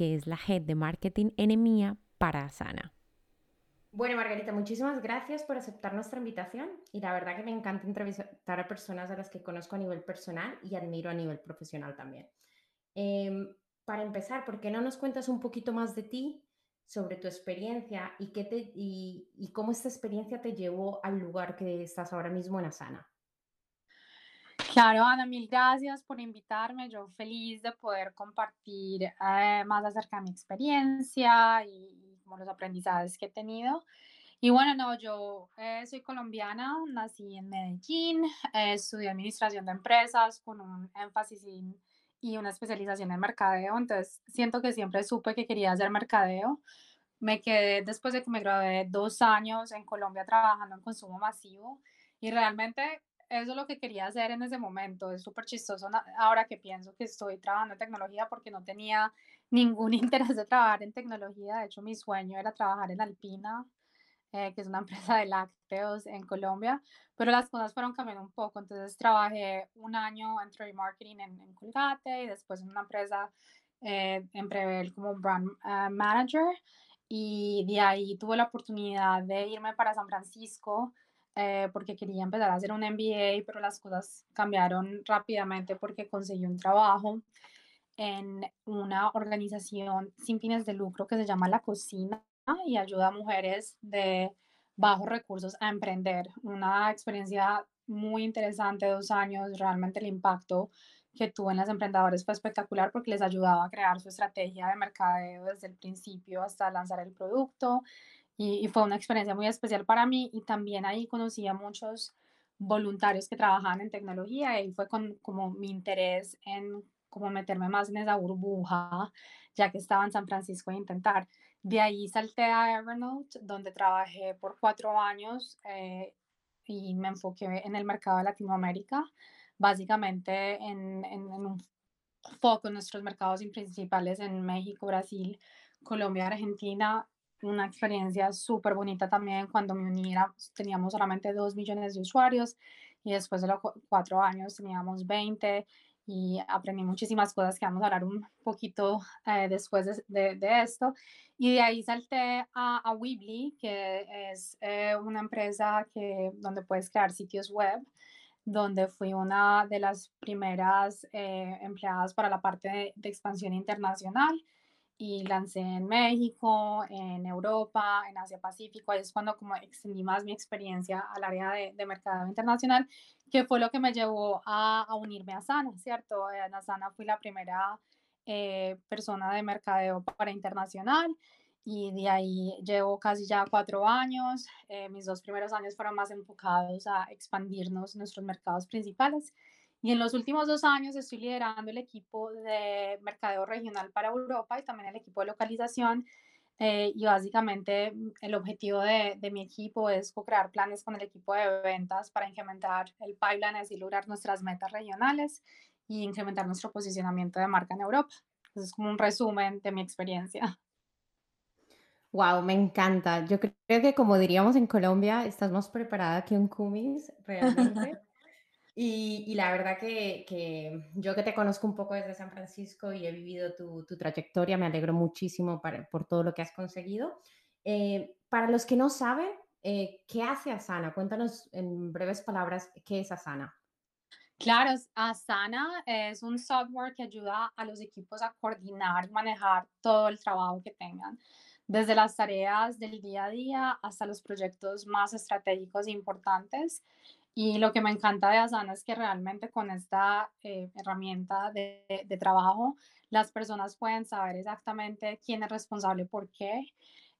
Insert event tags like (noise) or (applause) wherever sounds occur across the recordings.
que es la head de marketing en para Asana. Bueno, Margarita, muchísimas gracias por aceptar nuestra invitación y la verdad que me encanta entrevistar a personas a las que conozco a nivel personal y admiro a nivel profesional también. Em, para empezar, ¿por qué no nos cuentas un poquito más de ti, sobre tu experiencia y, qué te, y, cómo esta experiencia te llevó al lugar que estás ahora mismo en Asana? Claro, Ana, mil gracias por invitarme. Yo feliz de poder compartir eh, más acerca de mi experiencia y, como los aprendizajes que he tenido. Y bueno, no, yo eh, soy colombiana, nací en Medellín, eh, estudié administración de empresas con un énfasis y una especialización en mercadeo, entonces siento que siempre supe que quería hacer mercadeo. Me quedé después de que me gradué dos años en Colombia trabajando en consumo masivo y realmente eso es lo que quería hacer en ese momento. Es súper chistoso ahora que pienso que estoy trabajando en tecnología porque no tenía ningún (laughs) interés de trabajar en tecnología. De hecho, mi sueño era trabajar en Alpina, eh, que es una (laughs) empresa de lácteos en Colombia, pero las cosas fueron cambiando un poco. Entonces trabajé un año en trade marketing en, en Colgate y después en una empresa eh, en Prevel como brand eh, manager y de ahí tuve la oportunidad de irme para San Francisco porque quería empezar a hacer un MBA, pero las cosas cambiaron rápidamente porque conseguí un trabajo en una organización sin fines de lucro que se llama La Cocina y ayuda a mujeres de bajos recursos a emprender. Una experiencia muy interesante, dos años, realmente el impacto que tuvo en las emprendedoras fue espectacular porque les ayudaba a crear su estrategia de mercadeo desde el principio hasta lanzar el producto y, fue una experiencia muy especial para mí y también ahí conocí a muchos voluntarios que trabajaban en tecnología y fue con, como mi interés en como meterme más en esa burbuja ya que estaba en San Francisco e intentar de ahí salté a Evernote, donde trabajé por cuatro años eh, y me enfoqué en el mercado de Latinoamérica, básicamente en, en, un foco en nuestros mercados principales en México, Brasil, Colombia, Argentina. Una experiencia súper bonita también cuando me uní, teníamos solamente dos millones de usuarios y después de los cuatro años teníamos 20 y aprendí muchísimas cosas que vamos a hablar un poquito eh, después de, de, esto. Y de ahí salté a, a Weebly, que es eh, una empresa que, donde puedes crear sitios web, donde fui una de las primeras eh, empleadas para la parte de, de expansión internacional y lancé en México, en Europa, en Asia Pacífico. Ahí es cuando como extendí más mi experiencia al área de, de mercado internacional, que fue lo que me llevó a, a unirme a Sana, ¿cierto? En Sana fui la primera eh, persona de mercadeo para internacional y de ahí llevo casi ya cuatro años. Eh, mis dos primeros años fueron más enfocados a expandirnos nuestros mercados principales y en los últimos dos años estoy liderando el equipo de mercadeo regional para Europa y también el equipo de localización. Eh, y básicamente mm, el objetivo de, de mi equipo es co-crear planes con el equipo de ventas para incrementar el pipeline y lograr nuestras metas regionales y incrementar nuestro posicionamiento de marca en Europa. Eso es como un resumen de mi experiencia. (laughs) Wow, me encanta. Yo creo que como diríamos en Colombia, estás más preparada que un cumis, realmente. (laughs) Y, la verdad que, yo que te conozco un poco desde San Francisco y he vivido tu, trayectoria, me alegro muchísimo por todo lo que has conseguido. Eh, para los que no saben, eh, ¿qué hace Asana? Cuéntanos en breves palabras qué es Asana. Claro, Asana es un software que ayuda a los equipos a coordinar y manejar todo el trabajo que tengan, desde las tareas del día a día hasta los proyectos más estratégicos e importantes. Y lo que me encanta de Asana es que realmente con esta eh, herramienta de, de, trabajo, las personas pueden saber exactamente quién es responsable por qué,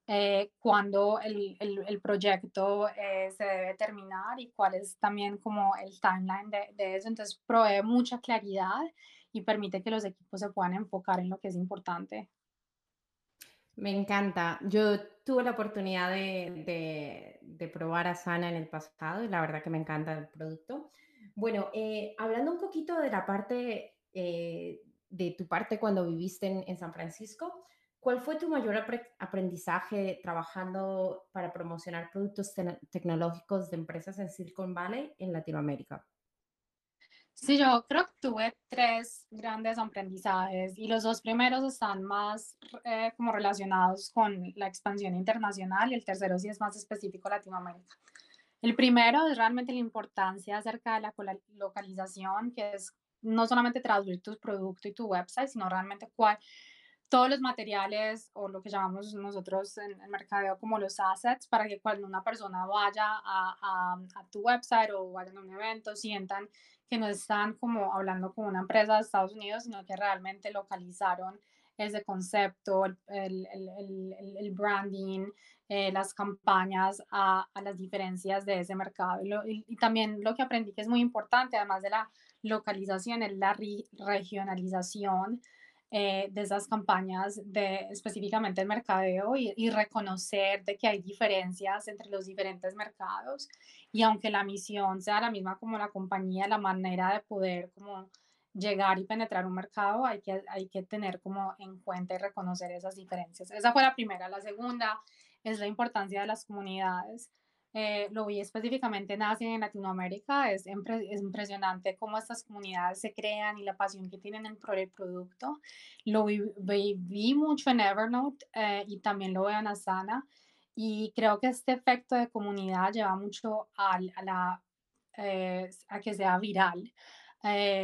eh, cuándo el, el, el proyecto eh, se debe terminar y cuál es también como el timeline de, de eso. Entonces provee mucha claridad y permite que los equipos se puedan enfocar en lo que es importante. Me encanta. Yo tuve la oportunidad de, probar Asana en el pasado y la verdad que me encanta el producto. Bueno, eh, hablando un poquito de la parte, eh, de tu parte cuando viviste en, San Francisco, ¿cuál fue tu mayor aprendizaje trabajando para promocionar productos tecnológicos de empresas en Silicon Valley en Latinoamérica? Sí, yo creo que tuve tres grandes aprendizajes y los dos primeros están más eh, como relacionados con la expansión internacional y el tercero sí es más específico Latinoamérica. El primero es realmente la importancia acerca de la localización, que es no solamente traducir tu producto y tu website, sino realmente cuál, todos los materiales o lo que llamamos nosotros en el mercadeo como los assets para que cuando una persona vaya a, a, a tu website o vaya a un evento sientan que no están como hablando con una empresa de Estados Unidos, sino que realmente localizaron ese concepto, el, el, el, branding, eh, las campañas a, a, las diferencias de ese mercado. Y, y, también lo que aprendí que es muy importante, además de la localización, es la regionalización eh, de esas campañas de específicamente el mercadeo y, y, reconocer de que hay diferencias entre los diferentes mercados y aunque la misión sea la misma como la compañía, la manera de poder como llegar y penetrar un mercado hay que, hay que tener como en cuenta y reconocer esas diferencias. Esa fue la primera. La segunda es la importancia de las comunidades. Eh, lo vi específicamente en Asia y en Latinoamérica, es, es, impresionante cómo estas comunidades se crean y la pasión que tienen por el producto. Lo vi, vi, mucho en Evernote eh, y también lo veo en Asana y creo que este efecto de comunidad lleva mucho a, a la, eh, a que sea viral.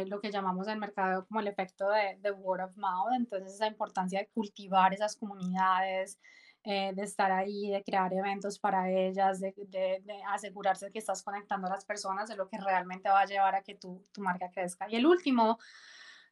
lo que llamamos en el mercado como el efecto de, de word of mouth, entonces esa importancia de cultivar esas comunidades, eh, de estar ahí, de crear eventos para ellas, de, de, de, asegurarse que estás conectando a las personas, es lo que realmente va a llevar a que tu, tu marca crezca. Y el último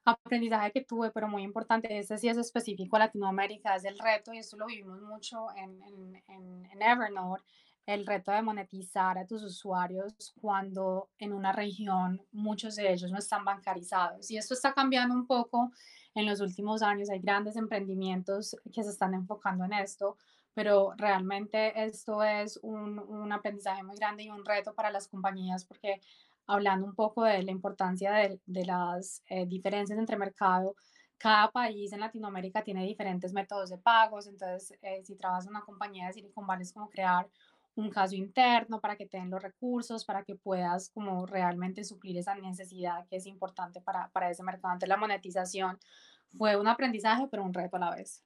aprendizaje que tuve, pero muy importante, este sí es específico a Latinoamérica, es el reto, y esto lo vivimos mucho en, en, en Evernote, el reto de monetizar a tus usuarios cuando en una región muchos de ellos no están bancarizados. Y esto está cambiando un poco en los últimos años. Hay grandes emprendimientos que se están enfocando en esto, pero realmente esto es un, un aprendizaje muy grande y un reto para las compañías porque hablando un poco de la importancia de, de las eh, diferencias entre mercado, cada país en Latinoamérica tiene diferentes métodos de pagos, entonces eh, si trabajas en una compañía de Silicon Valley es como crear un caso interno para que te den los recursos, para que puedas como realmente suplir esa necesidad que es importante para, para ese mercado. Antes la monetización fue un aprendizaje, pero un reto a la vez.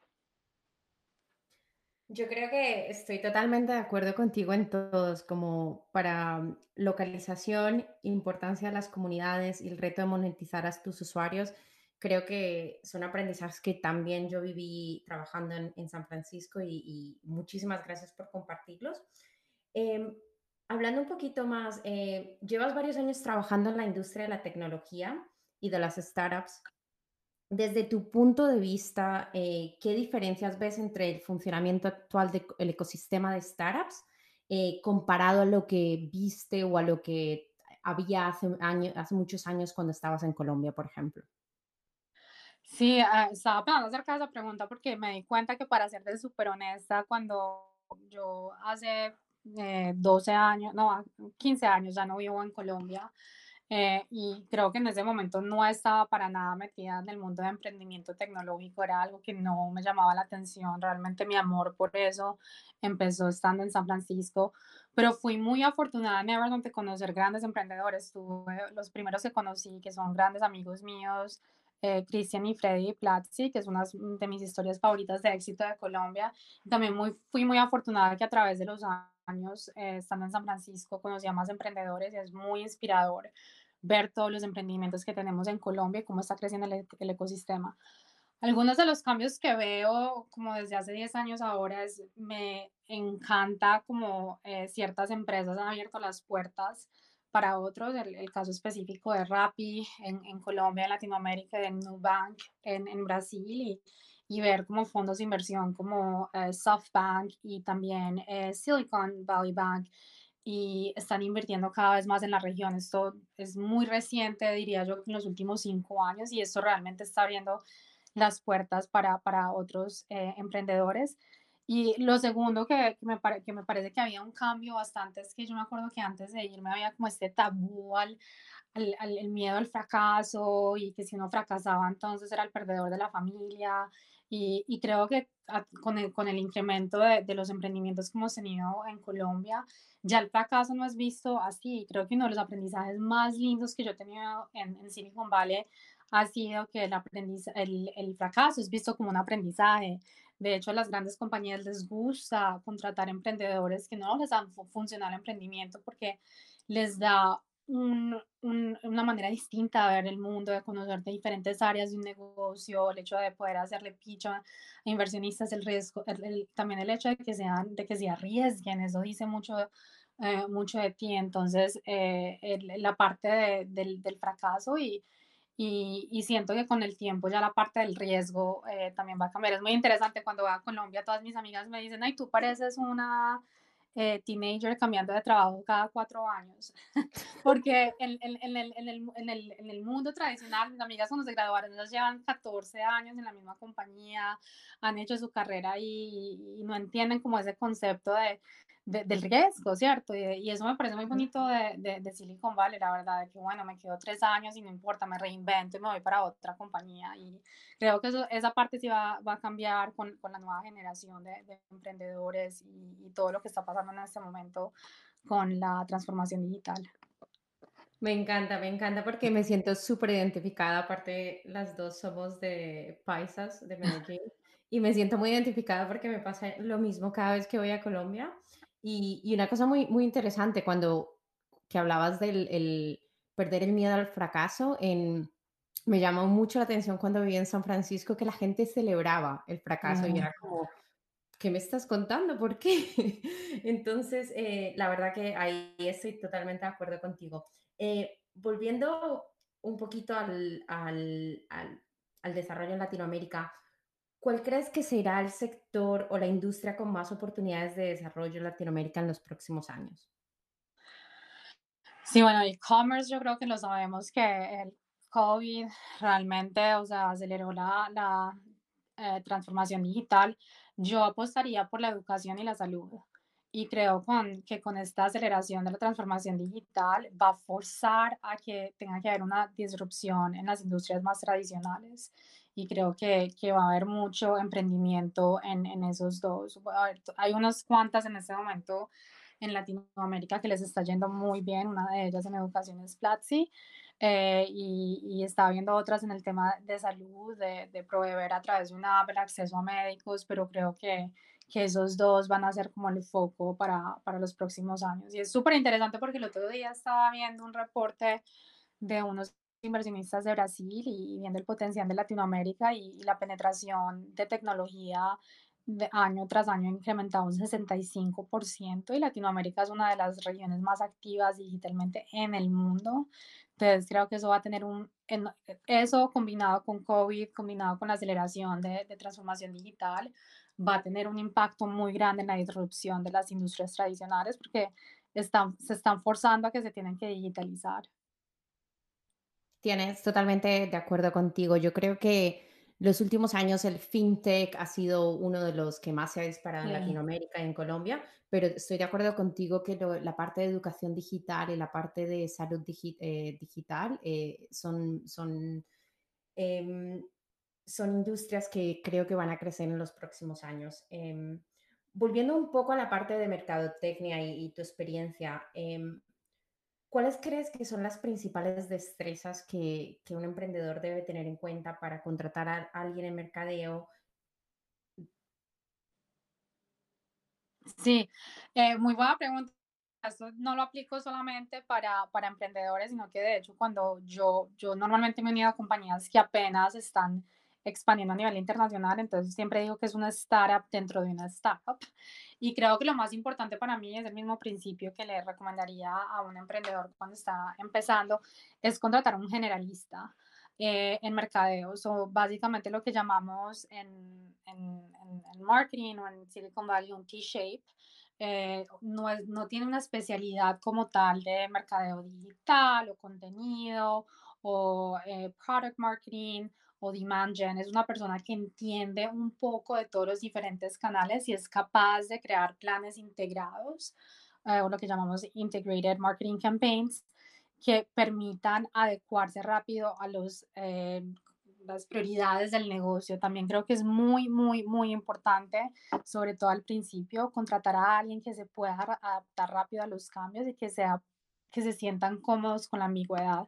Yo creo que estoy totalmente de acuerdo contigo en todos, como para localización, importancia de las comunidades y el reto de monetizar a tus usuarios. Creo que son aprendizajes que también yo viví trabajando en, en San Francisco y, y, muchísimas gracias por compartirlos. Eh, hablando un poquito más, eh, llevas varios años trabajando en la industria de la tecnología y de las startups. Desde tu punto de vista, eh, ¿qué diferencias ves entre el funcionamiento actual del ecosistema de startups eh, comparado a lo que viste o a lo que había hace, años, hace muchos años cuando estabas en Colombia, por ejemplo? Sí, uh, estaba pensando acerca de esa pregunta porque me di cuenta que para serte súper honesta, cuando yo hace eh, 12 años, no, 15 años, ya no vivo en Colombia. Eh, y creo que en ese momento no estaba para nada metida en el mundo de emprendimiento tecnológico, era algo que no me llamaba la atención, realmente mi amor por eso empezó estando en San Francisco, pero fui muy afortunada en Everton de conocer grandes emprendedores, tuve los primeros que conocí que son grandes amigos míos, eh, Cristian y Freddy Platzi, que es una de mis historias favoritas de éxito de Colombia. También muy, fui muy afortunada que a través de los años eh, estando en San Francisco conocí a más emprendedores y es muy inspirador ver todos los emprendimientos que tenemos en Colombia y cómo está creciendo el, el ecosistema. Algunos de los cambios que veo como desde hace 10 años ahora es, me encanta como eh, ciertas empresas han abierto las puertas para otros, el, el caso específico de Rappi en, en, Colombia, en Latinoamérica, de Nubank en, en Brasil y, y ver como fondos de inversión como eh, SoftBank y también eh, Silicon Valley Bank y están invirtiendo cada vez más en la región. Esto es muy reciente, diría yo, en los últimos cinco años y esto realmente está abriendo las puertas para, para otros eh, emprendedores. Y lo segundo que, que, me que me parece que había un cambio bastante es que yo me acuerdo que antes de irme había como este tabú al, al, al el miedo al fracaso y que si uno fracasaba entonces era el perdedor de la familia. Y, y creo que con el, con el incremento de, de, los emprendimientos que hemos tenido en Colombia, ya el fracaso no es visto así. Creo que uno de los aprendizajes más lindos que yo he tenido en, en Silicon Valley ha sido que el, el, el fracaso es visto como un aprendizaje de hecho, a las grandes compañías les gusta contratar emprendedores que no les dan funcional emprendimiento porque les da un, un, una manera distinta de ver el mundo, de conocer de diferentes áreas de un negocio, el hecho de poder hacerle pitch a inversionistas, el riesgo, el, el, también el hecho de que, sean, de que se arriesguen, eso dice mucho, eh, mucho de ti. Entonces, eh, el, la parte de, del, del fracaso y, y, y, siento que con el tiempo ya la parte del riesgo eh, también va a cambiar. Es muy interesante cuando voy a Colombia, todas mis amigas me dicen, ay, tú pareces una eh, teenager cambiando de trabajo cada cuatro años, (laughs) porque en, en, en, el, el, el, en el mundo tradicional, mis amigas cuando se graduaron, ellas llevan 14 años en la misma compañía, han hecho su carrera y no entienden como ese concepto de, de, del riesgo, ¿cierto? Y, y, eso me parece muy bonito de, de, de, Silicon Valley, la verdad, de que bueno, me quedo tres años y no importa, me reinvento y me voy para otra compañía. Y creo que eso, esa parte sí va, va a cambiar con, con, la nueva generación de, emprendedores y, y, todo lo que está pasando en este momento con la transformación digital. Me encanta, me encanta porque me siento súper identificada, aparte las dos somos de paisas, de (laughs) Medellín, y me siento muy identificada porque me pasa lo mismo cada vez que voy a Colombia y, y, una cosa muy, muy interesante cuando que hablabas del el perder el miedo al fracaso, en, me llamó mucho la atención cuando viví en San Francisco que la gente celebraba el fracaso y era como, ¿qué me estás contando? ¿Por qué? (laughs) Entonces, eh, la verdad que ahí estoy totalmente de acuerdo contigo. Eh, volviendo un poquito al, al, al, al desarrollo en Latinoamérica, ¿Cuál crees que será el sector o la industria con más oportunidades de desarrollo en Latinoamérica en los próximos años? Sí, bueno, e-commerce yo creo que lo sabemos que el COVID realmente, o sea, aceleró la, la eh, transformación digital. Yo apostaría por la educación y la salud. Y creo con, que con esta aceleración de la transformación digital va a forzar a que tenga que haber una disrupción en las industrias más tradicionales y creo que, que va a haber mucho emprendimiento en, en esos dos. Hay unas cuantas en este momento en Latinoamérica que les está yendo muy bien, una de ellas en educación es Platzi, eh, y, y, está viendo otras en el tema de salud, de, de, proveer a través de una app el acceso a médicos, pero creo que, que esos dos van a ser como el foco para, para los próximos años. Y es súper interesante porque el otro día estaba viendo un reporte de unos inversionistas de Brasil y viendo el potencial de Latinoamérica y, la penetración de tecnología de año tras año incrementado un 65% y Latinoamérica es una de las regiones más activas digitalmente en el mundo. Entonces creo que eso va a tener un, eso combinado con COVID, combinado con la aceleración de, de transformación digital, va a tener un impacto muy grande en la disrupción de las industrias tradicionales porque están, se están forzando a que se tienen que digitalizar. Tienes totalmente de acuerdo contigo. Yo creo que los últimos años el fintech ha sido uno de los que más se ha disparado sí. en Latinoamérica y en Colombia, pero estoy de acuerdo contigo que lo, la parte de educación digital y la parte de salud digi eh, digital eh, son, son, eh, son industrias que creo que van a crecer en los próximos años. Em, volviendo un poco a la parte de mercadotecnia y, y tu experiencia, em, ¿Cuáles crees que son las principales destrezas que, que, un emprendedor debe tener en cuenta para contratar a alguien en mercadeo? Sí, eh, muy buena pregunta. Esto no lo aplico solamente para, para emprendedores, sino que de hecho cuando yo, yo normalmente me he unido a compañías que apenas están expandiendo a nivel internacional, entonces siempre digo que es una startup dentro de una startup. Y creo que lo más importante para mí es el mismo principio que le recomendaría a un emprendedor cuando está empezando, es contratar a un generalista. Eh, en mercadeo, o básicamente lo que llamamos en, en, en, marketing o en Silicon Valley un T-shape, eh, no, es, no tiene una especialidad como tal de mercadeo digital o contenido o eh, product marketing o demand gen, es una persona que entiende un poco de todos los diferentes canales y es capaz de crear planes integrados eh, o lo que llamamos integrated marketing campaigns que permitan adecuarse rápido a los, eh, las prioridades del negocio. También creo que es muy, muy, muy importante, sobre todo al principio, contratar a alguien que se pueda adaptar rápido a los cambios y que, sea, que se sientan cómodos con la ambigüedad.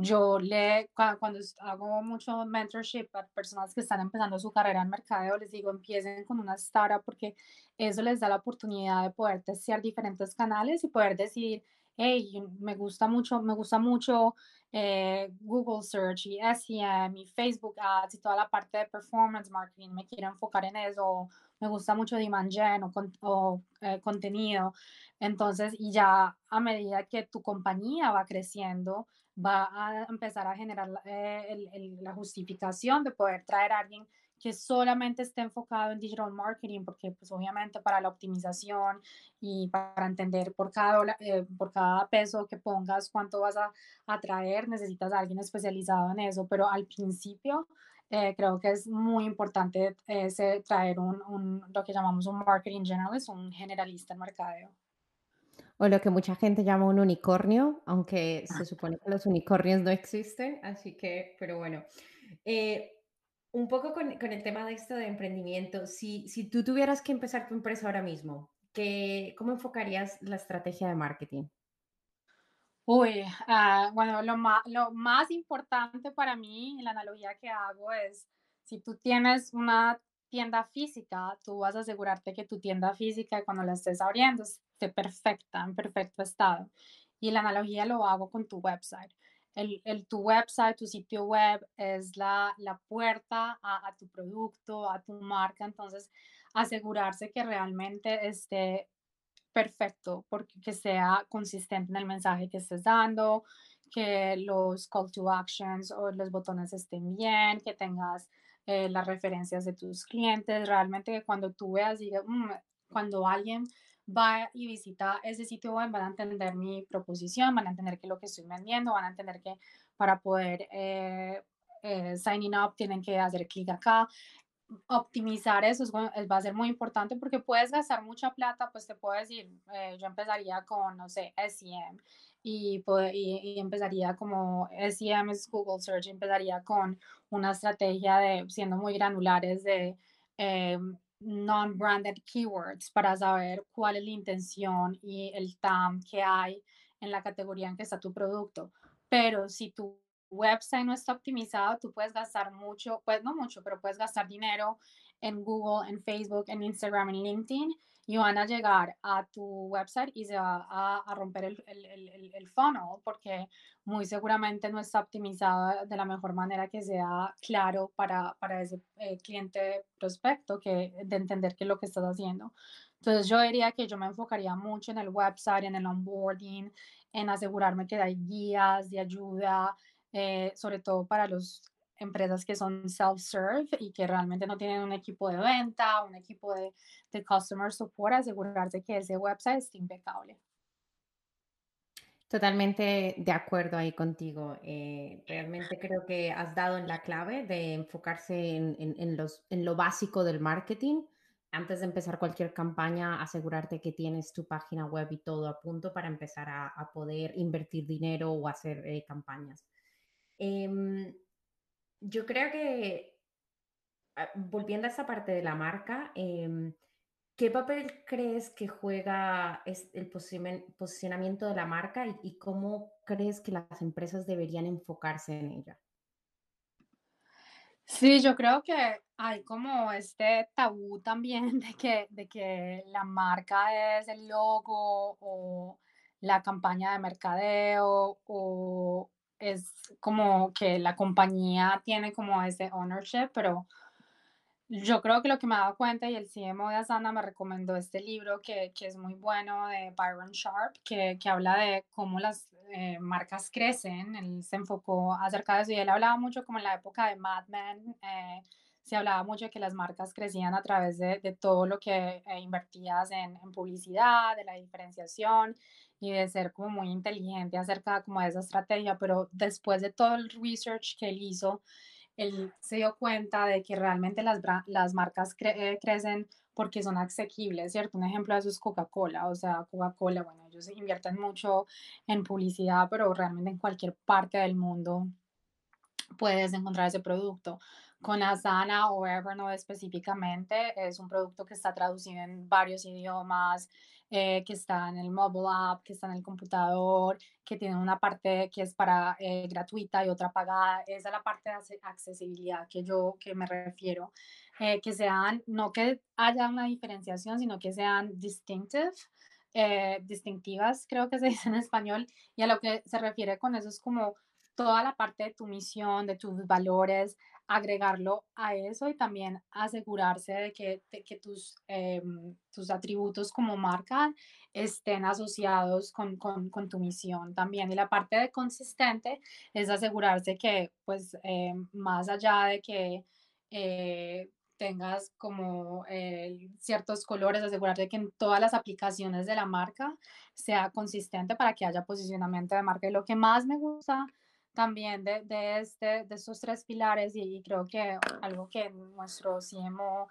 Yo le, cuando hago mucho mentorship a personas que están empezando su carrera en mercadeo, les digo, empiecen con una startup porque eso les da la oportunidad de poder testear diferentes canales y poder decir, hey, me gusta mucho, me gusta mucho eh, Google Search y SEM y Facebook Ads y toda la parte de performance marketing, me quiero enfocar en eso, me gusta mucho Demand Gen o, o eh, contenido. Entonces, y ya a medida que tu compañía va creciendo, va a empezar a generar eh, la justificación de poder traer a alguien que solamente esté enfocado en digital marketing, porque pues obviamente para la optimización y para entender por cada, eh, por cada peso que pongas cuánto vas a atraer, necesitas a alguien especializado en eso, pero al principio eh, creo que es muy importante ese, traer un, un, lo que llamamos un marketing generalist, un generalista en mercadeo o lo que mucha gente llama un unicornio, aunque se supone que los unicornios no existen, así que, pero bueno. Eh, un poco con, el tema de esto de emprendimiento, si, si tú tuvieras que empezar tu empresa ahora mismo, ¿qué, ¿cómo enfocarías la estrategia de marketing? Uy, ah, bueno, lo lo más importante para mí, la analogía que hago es, si tú tienes una tienda física, tú vas a asegurarte que tu tienda física cuando la estés abriendo esté perfecta, en perfecto estado. Y la analogía lo hago con tu website. El, el tu website, tu sitio web es la, la puerta a, tu producto, a tu marca. Entonces, asegurarse que realmente esté perfecto, porque que sea consistente en el mensaje que estés dando, que los call to actions o los botones estén bien, que tengas eh, las referencias de tus clientes, realmente que cuando tú veas, diga, mm, cuando alguien va y visita ese sitio web, van a entender mi proposición, van a entender que lo que estoy vendiendo, van a entender que para poder eh, eh, signing up tienen que hacer clic acá. Optimizar eso es, va a ser muy importante porque puedes gastar mucha plata, pues te puedo decir, yo empezaría con, no sé, SEM y, y, empezaría como SEM es Google Search, empezaría con una estrategia de siendo muy granulares de eh, non-branded keywords para saber cuál es la intención y el TAM que hay en la categoría en que está tu producto. Pero si tu website no está optimizado, tú puedes gastar mucho, pues no mucho, pero puedes gastar dinero en Google, en Facebook, en Instagram, en LinkedIn y van a llegar a tu website y se va a, romper el, el, el, funnel porque muy seguramente no está optimizado de la mejor manera que sea claro para, para ese eh, cliente prospecto que, de entender qué es lo que estás haciendo. Entonces yo diría que yo me enfocaría mucho en el website, en el onboarding, en asegurarme que hay guías de ayuda, eh, sobre todo para los empresas que son self-serve y que realmente no tienen un equipo de venta, un equipo de, de customer support, asegurarse que ese website esté impecable. Totalmente de acuerdo ahí contigo. Eh, realmente creo que has dado en la clave de enfocarse en, en, los, en lo básico del marketing. Antes de empezar cualquier campaña, asegurarte que tienes tu página web y todo a punto para empezar a, a poder invertir dinero o hacer eh, campañas. Eh, yo creo que, ah, volviendo a esa parte de la marca, em, ¿qué papel crees que juega el posicionamiento de la marca y, cómo crees que las empresas deberían enfocarse en ella? Sí, yo creo que hay como este tabú también de que, de que la marca es el logo o la campaña de mercadeo o, es como que la compañía tiene como ese ownership, pero yo creo que lo que me he dado cuenta y el CMO de Asana me recomendó este libro que, que es muy bueno de Byron Sharp, que, que habla de cómo las eh, marcas crecen. Él se enfocó acerca de eso y él hablaba mucho como en la época de Mad Men. Eh, se hablaba mucho de que las marcas crecían a través de, de todo lo que eh, invertías en, en, publicidad, de la diferenciación y de ser como muy inteligente acerca como de esa estrategia, pero después de todo el research que él hizo, él se dio cuenta de que realmente las, las marcas eh, crecen porque son asequibles, ¿cierto? Un ejemplo de eso es Coca-Cola, o sea, Coca-Cola, bueno, ellos invierten mucho en publicidad, pero realmente en cualquier parte del mundo puedes encontrar ese producto. Con Asana o Evernote específicamente, es un producto que está traducido en varios idiomas, eh, que está en el mobile app, que está en el computador, que tiene una parte que es para eh, gratuita y otra pagada. Esa es la parte de accesibilidad que yo que me refiero. Eh, que sean, no que haya una diferenciación, sino que sean distinctive, distintivas, creo que se (laughs) dice en español. Y a lo que se refiere con eso es como toda la parte de tu misión, de tus valores, agregarlo a eso y también asegurarse de que, que tus, em, tus atributos como marca estén asociados con, con, tu misión también. Y la parte de consistente es asegurarse que, pues, eh, más allá de que eh, tengas como eh, ciertos colores, asegurarte que en todas las aplicaciones de la marca sea consistente para que haya posicionamiento de marca. Y lo que más me gusta también de, de, este, de estos tres pilares y, creo que algo que nuestro CMO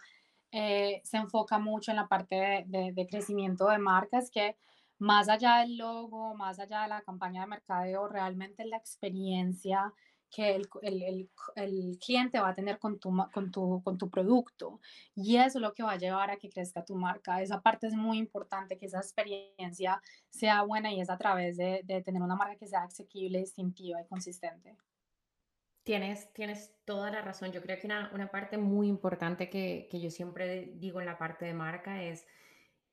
eh, se enfoca mucho en la parte de, de, crecimiento de marcas, que más allá del logo, más allá de la campaña de mercadeo, realmente la experiencia que el, el, el, cliente va a tener con tu, con, tu, con tu producto. Y eso es lo que va a llevar a que crezca tu marca. Esa parte es muy importante, que esa experiencia sea buena y es a través de, de tener una marca que sea asequible, distintiva y consistente. Tienes, tienes toda la razón. Yo creo que una, una parte muy importante que, que yo siempre digo en la parte de marca es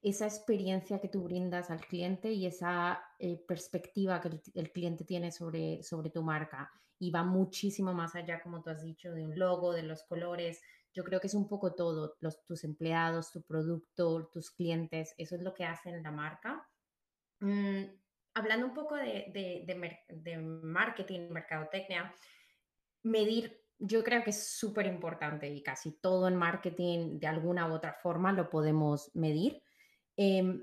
esa experiencia que tú brindas al cliente y esa eh, perspectiva que el, el, cliente tiene sobre, sobre tu marca y va muchísimo más allá, como tú has dicho, de un logo, de los colores. Yo creo que es un poco todo, los, tus empleados, tu producto, tus clientes, eso es lo que hacen la marca. Mm, hablando un poco de, de, de, de marketing, mercadotecnia, medir yo creo que es súper importante y casi todo en marketing de alguna u otra forma lo podemos medir. Eh,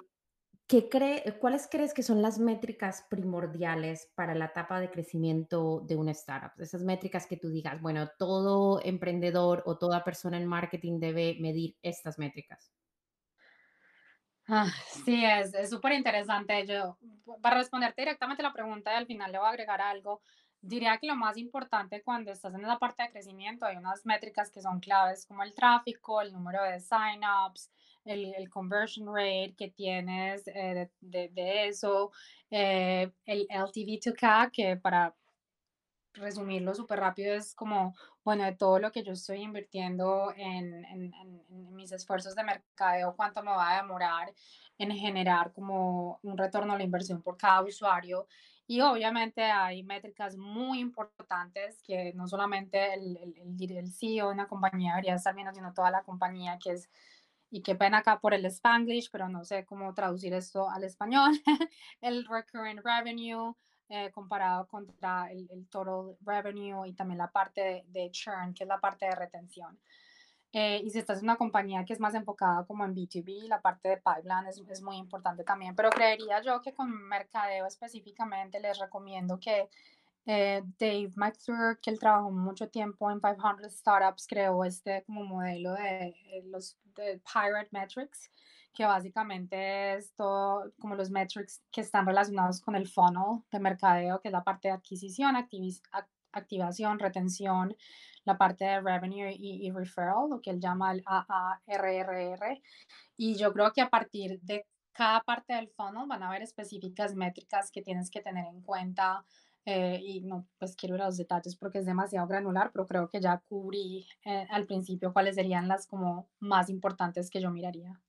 ¿Qué cree, ¿Cuáles crees que son las métricas primordiales para la etapa de crecimiento de una startup? Esas métricas que tú digas, bueno, todo emprendedor o toda persona en marketing debe medir estas métricas. Ah, sí, es súper interesante. Yo, para responderte directamente la pregunta y al final le voy a agregar algo, diría que lo más importante cuando estás en la parte de crecimiento, hay unas métricas que son claves como el tráfico, el número de sign-ups, el, el, conversion rate que tienes eh, de, de, eso, eh, el LTV to CAC, que para resumirlo súper rápido es como, bueno, de todo lo que yo estoy invirtiendo en, en, en, mis esfuerzos de mercadeo, cuánto me va a demorar en generar como un retorno a la inversión por cada usuario. Y obviamente hay métricas muy importantes que no solamente el, el, el CEO de una compañía debería estar viendo, sino toda la compañía, que es y qué pena acá por el Spanglish, pero no sé cómo traducir esto al español, (laughs) el recurrent revenue eh, comparado contra el, el, total revenue y también la parte de, de, churn, que es la parte de retención. Eh, y si estás en una compañía que es más enfocada como en B2B, la parte de pipeline es, es muy importante también, pero creería yo que con mercadeo específicamente les recomiendo que eh, Dave McClure, que él trabajó mucho tiempo en 500 Startups, creó este como modelo de eh, los de Pirate Metrics, que básicamente es todo como los metrics que están relacionados con el funnel de mercadeo, que es la parte de adquisición, activación, retención, la parte de revenue y, y, referral, lo que él llama el AARRR. Y yo creo que a partir de cada parte del funnel van a haber específicas métricas que tienes que tener en cuenta eh, y no, pues quiero ir a los detalles porque es demasiado granular, pero creo que ya cubrí eh, al principio cuáles serían las como más importantes que yo miraría.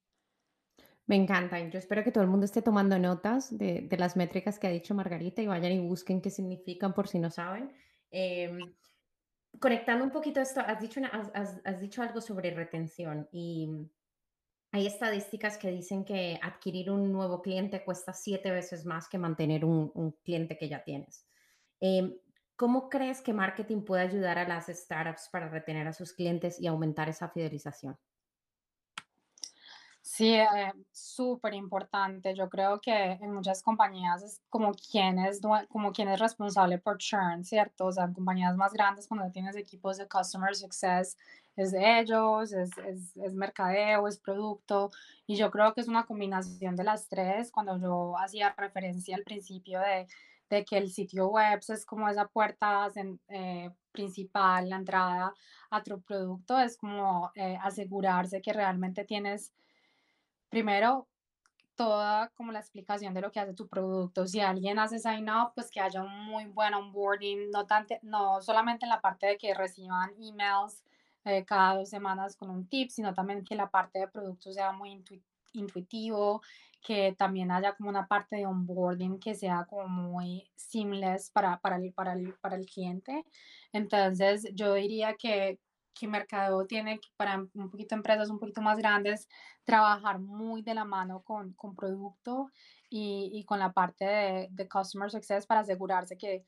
Me encanta. Yo espero que todo el mundo esté tomando notas de, de, las métricas que ha dicho Margarita y vayan y busquen qué significan por si no saben. Eh, conectando un poquito esto, has dicho, una, has, has dicho algo sobre retención y hay estadísticas que dicen que adquirir un nuevo cliente cuesta siete veces más que mantener un, un cliente que ya tienes. Eh, ¿Cómo crees que marketing puede ayudar a las startups para retener a sus clientes y aumentar esa fidelización? Sí, eh, súper importante. Yo creo que en muchas compañías es como quién es, como quién es responsable por churn, ¿cierto? O sea, en compañías más grandes cuando tienes equipos de customer success, es de ellos, es, es, es mercadeo, es producto. Y yo creo que es una combinación de las tres. Cuando yo hacía referencia al principio de, de que el sitio web es como esa puerta eh, principal, la entrada a tu producto, es como eh, asegurarse que realmente tienes primero toda como la explicación de lo que hace tu producto. Si alguien hace sign up, pues que haya un muy buen onboarding, no, tanto, no solamente en la parte de que reciban emails eh, cada dos semanas con un tip, sino también que la parte de producto sea muy intuitivo, que también haya como una parte de onboarding que sea como muy seamless para, para, el, para, el, para el cliente. Entonces, yo diría que que Mercado tiene para un poquito empresas un poquito más grandes trabajar muy de la mano con, con producto y, y, con la parte de, de, Customer Success para asegurarse que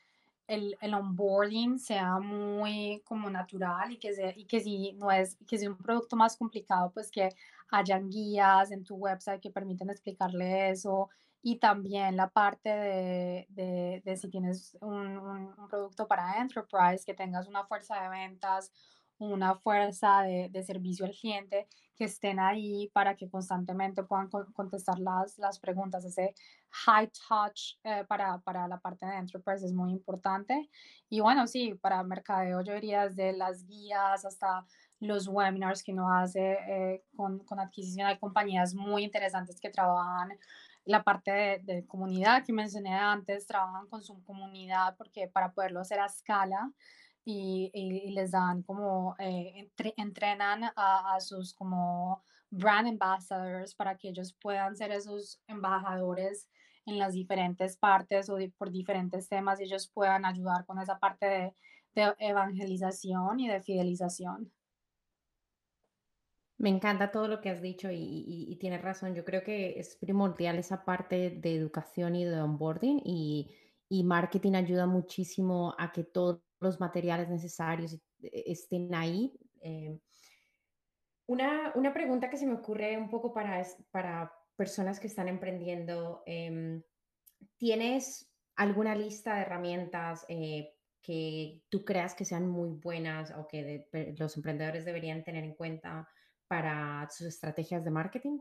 el, el, onboarding sea muy como natural y que, se, y que si no es, que si un producto más complicado, pues que hayan guías en tu website que permiten explicarle eso y también la parte de, de, si tienes un, un, producto para enterprise, que tengas una fuerza de ventas una fuerza de, de, servicio al cliente que estén ahí para que constantemente puedan contestar las, las preguntas. Ese high touch eh, para, para, la parte de enterprise es muy importante. Y bueno, sí, para mercadeo yo diría desde las guías hasta los webinars que uno hace eh, con, con, adquisición. Hay compañías muy interesantes que trabajan la parte de, de, comunidad que mencioné antes, trabajan con su comunidad porque para poderlo hacer a escala y, les dan como, eh, entrenan a, sus como brand ambassadors para que ellos puedan ser esos embajadores en las diferentes partes o por diferentes temas y ellos puedan ayudar con esa parte de, evangelización y de fidelización. Me encanta todo lo que has dicho y, y, tienes razón. Yo creo que es primordial esa parte de educación y de onboarding y, y marketing ayuda muchísimo a que todo los materiales necesarios e, estén ahí. Eh, una, una, pregunta que se me ocurre un poco para, para personas que están emprendiendo, em, ¿tienes alguna lista de herramientas eh, que tú creas que sean muy buenas o que los emprendedores deberían tener en cuenta para sus estrategias de marketing?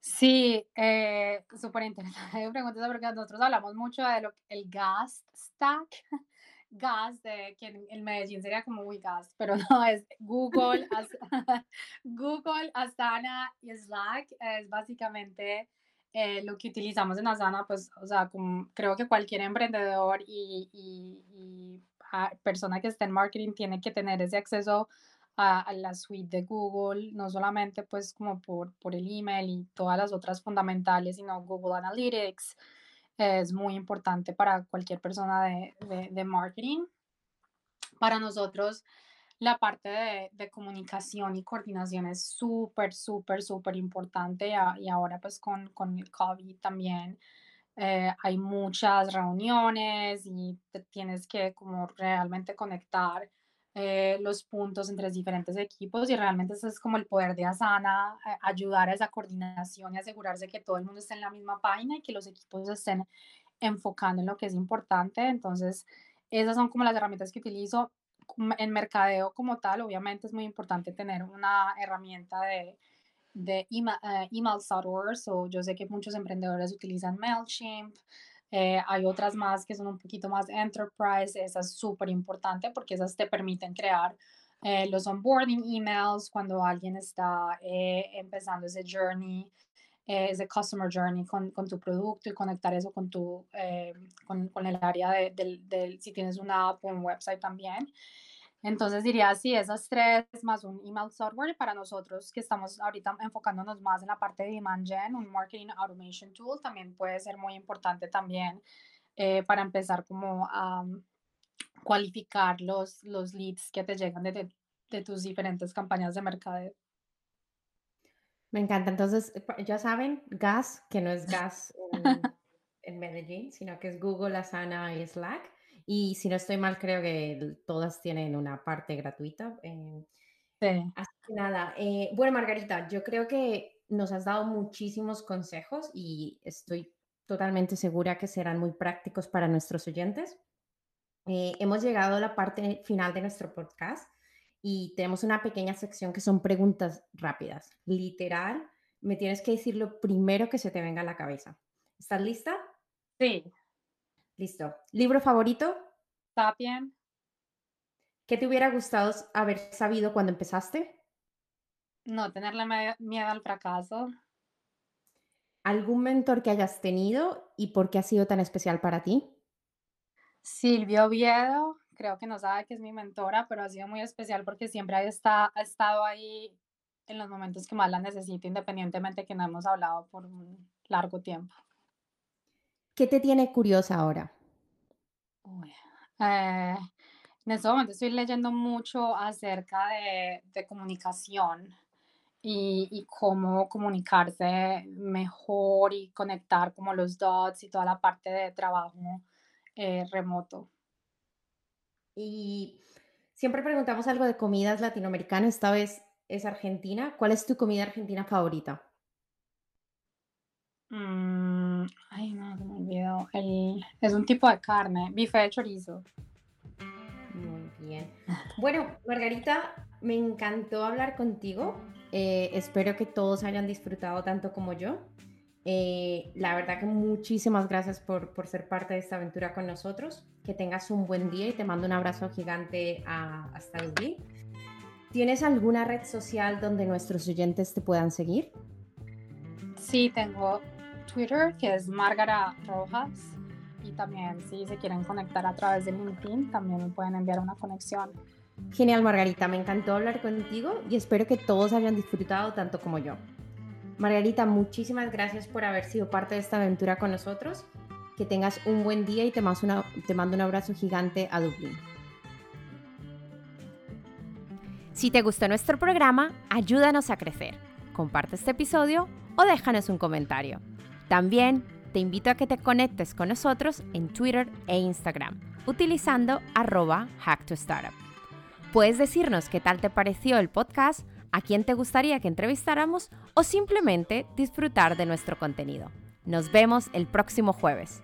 Sí, eh, súper interesante (laughs) preguntas porque nosotros hablamos mucho de lo el gas stack, (laughs) gas de que en, Medellín sería como muy gas, pero (laughs) no es Google, Google, Asana y Slack es básicamente eh, lo que utilizamos en Asana, pues, o sea, como, creo que cualquier emprendedor y, y, y ah, persona que esté en marketing tiene que tener ese acceso a, la suite de Google, no solamente pues como por, por el email y todas las otras fundamentales, sino Google Analytics es muy importante para cualquier persona de, de, marketing. Para nosotros, la parte de, de comunicación y coordinación es súper, súper, súper importante y, ahora pues con, con el COVID también eh, hay muchas reuniones y tienes que como realmente conectar eh, los puntos entre diferentes equipos y realmente eso es como el poder de Asana, eh, ayudar a esa coordinación y asegurarse que todo el mundo esté en la misma página y que los equipos estén enfocando en lo que es importante. Entonces, esas son como las herramientas que utilizo. En mercadeo como tal, obviamente es muy importante tener una herramienta de, de email, uh, email o yo sé que muchos emprendedores utilizan MailChimp, eh, hay otras más que son un poquito más enterprise, esa es súper importante porque esas te permiten crear eh, los onboarding emails cuando alguien está eh, empezando ese journey, ese customer journey con, con, tu producto y conectar eso con, tu, con, con, el área de, del, si tienes una app o un website también. Entonces diría, sí, esas tres más un email software para nosotros que estamos ahorita enfocándonos más en la parte de demand gen, un marketing automation tool también puede ser muy importante también eh, para empezar como a um, cualificar los, los leads que te llegan de, de, tus diferentes campañas de mercadeo. Me encanta. Entonces, ya saben, gas, que no es gas (laughs) en, en Medellín, sino que es Google, Asana y Slack. Y si no estoy mal, creo que todas tienen una parte gratuita. Eh, sí. Nada, eh, bueno, Margarita, yo creo que nos has dado muchísimos consejos y estoy totalmente segura que serán muy prácticos para nuestros oyentes. Eh, hemos llegado a la parte final de nuestro podcast y tenemos una pequeña sección que son preguntas rápidas. Literal, me tienes que decir lo primero que se te venga a la cabeza. ¿Estás lista? Sí. Listo. ¿Libro favorito? Sapien. ¿Qué te hubiera gustado haber sabido cuando empezaste? No tenerle miedo al fracaso. ¿Algún mentor que hayas tenido y por qué ha sido tan especial para ti? Silvio Oviedo, creo que no sabe que es mi mentora, pero ha sido muy especial porque siempre ha, ha estado ahí en los momentos que más la necesito, independientemente que no hemos hablado por un largo tiempo. ¿Qué te tiene curiosa ahora? Eh, en este momento estoy leyendo mucho acerca de, comunicación y, cómo comunicarse mejor y conectar como los dots y toda la parte de trabajo eh, remoto. Y siempre preguntamos algo de comidas latinoamericanas, esta vez es Argentina. ¿Cuál es tu comida argentina favorita? Mm, es un tipo de carne, bife de chorizo. Muy bien. Bueno, Margarita, me encantó hablar contigo. Eh, espero que todos hayan disfrutado tanto como yo. Eh, la verdad que muchísimas gracias por, ser parte de esta aventura con nosotros. Que tengas un buen día y te mando un abrazo gigante a, hasta Dublín. ¿Tienes alguna red social donde nuestros oyentes te puedan seguir? Sí, tengo Twitter, que es Margara Rojas. Y también si se quieren conectar a través de LinkedIn, también me pueden enviar una conexión. Genial, Margarita. Me encantó hablar contigo y espero que todos hayan disfrutado tanto como yo. Margarita, muchísimas gracias por haber sido parte de esta aventura con nosotros. Que tengas un buen día y te mando, te mando un abrazo gigante a Dublín. Si te gustó nuestro programa, ayúdanos a crecer. Comparte este episodio o déjanos un comentario. También te invito a que te conectes con nosotros en Twitter e Instagram utilizando arroba hacktostartup. Puedes decirnos qué tal te pareció el podcast a quién te gustaría que entrevistáramos o simplemente disfrutar de nuestro contenido. Nos vemos el próximo jueves.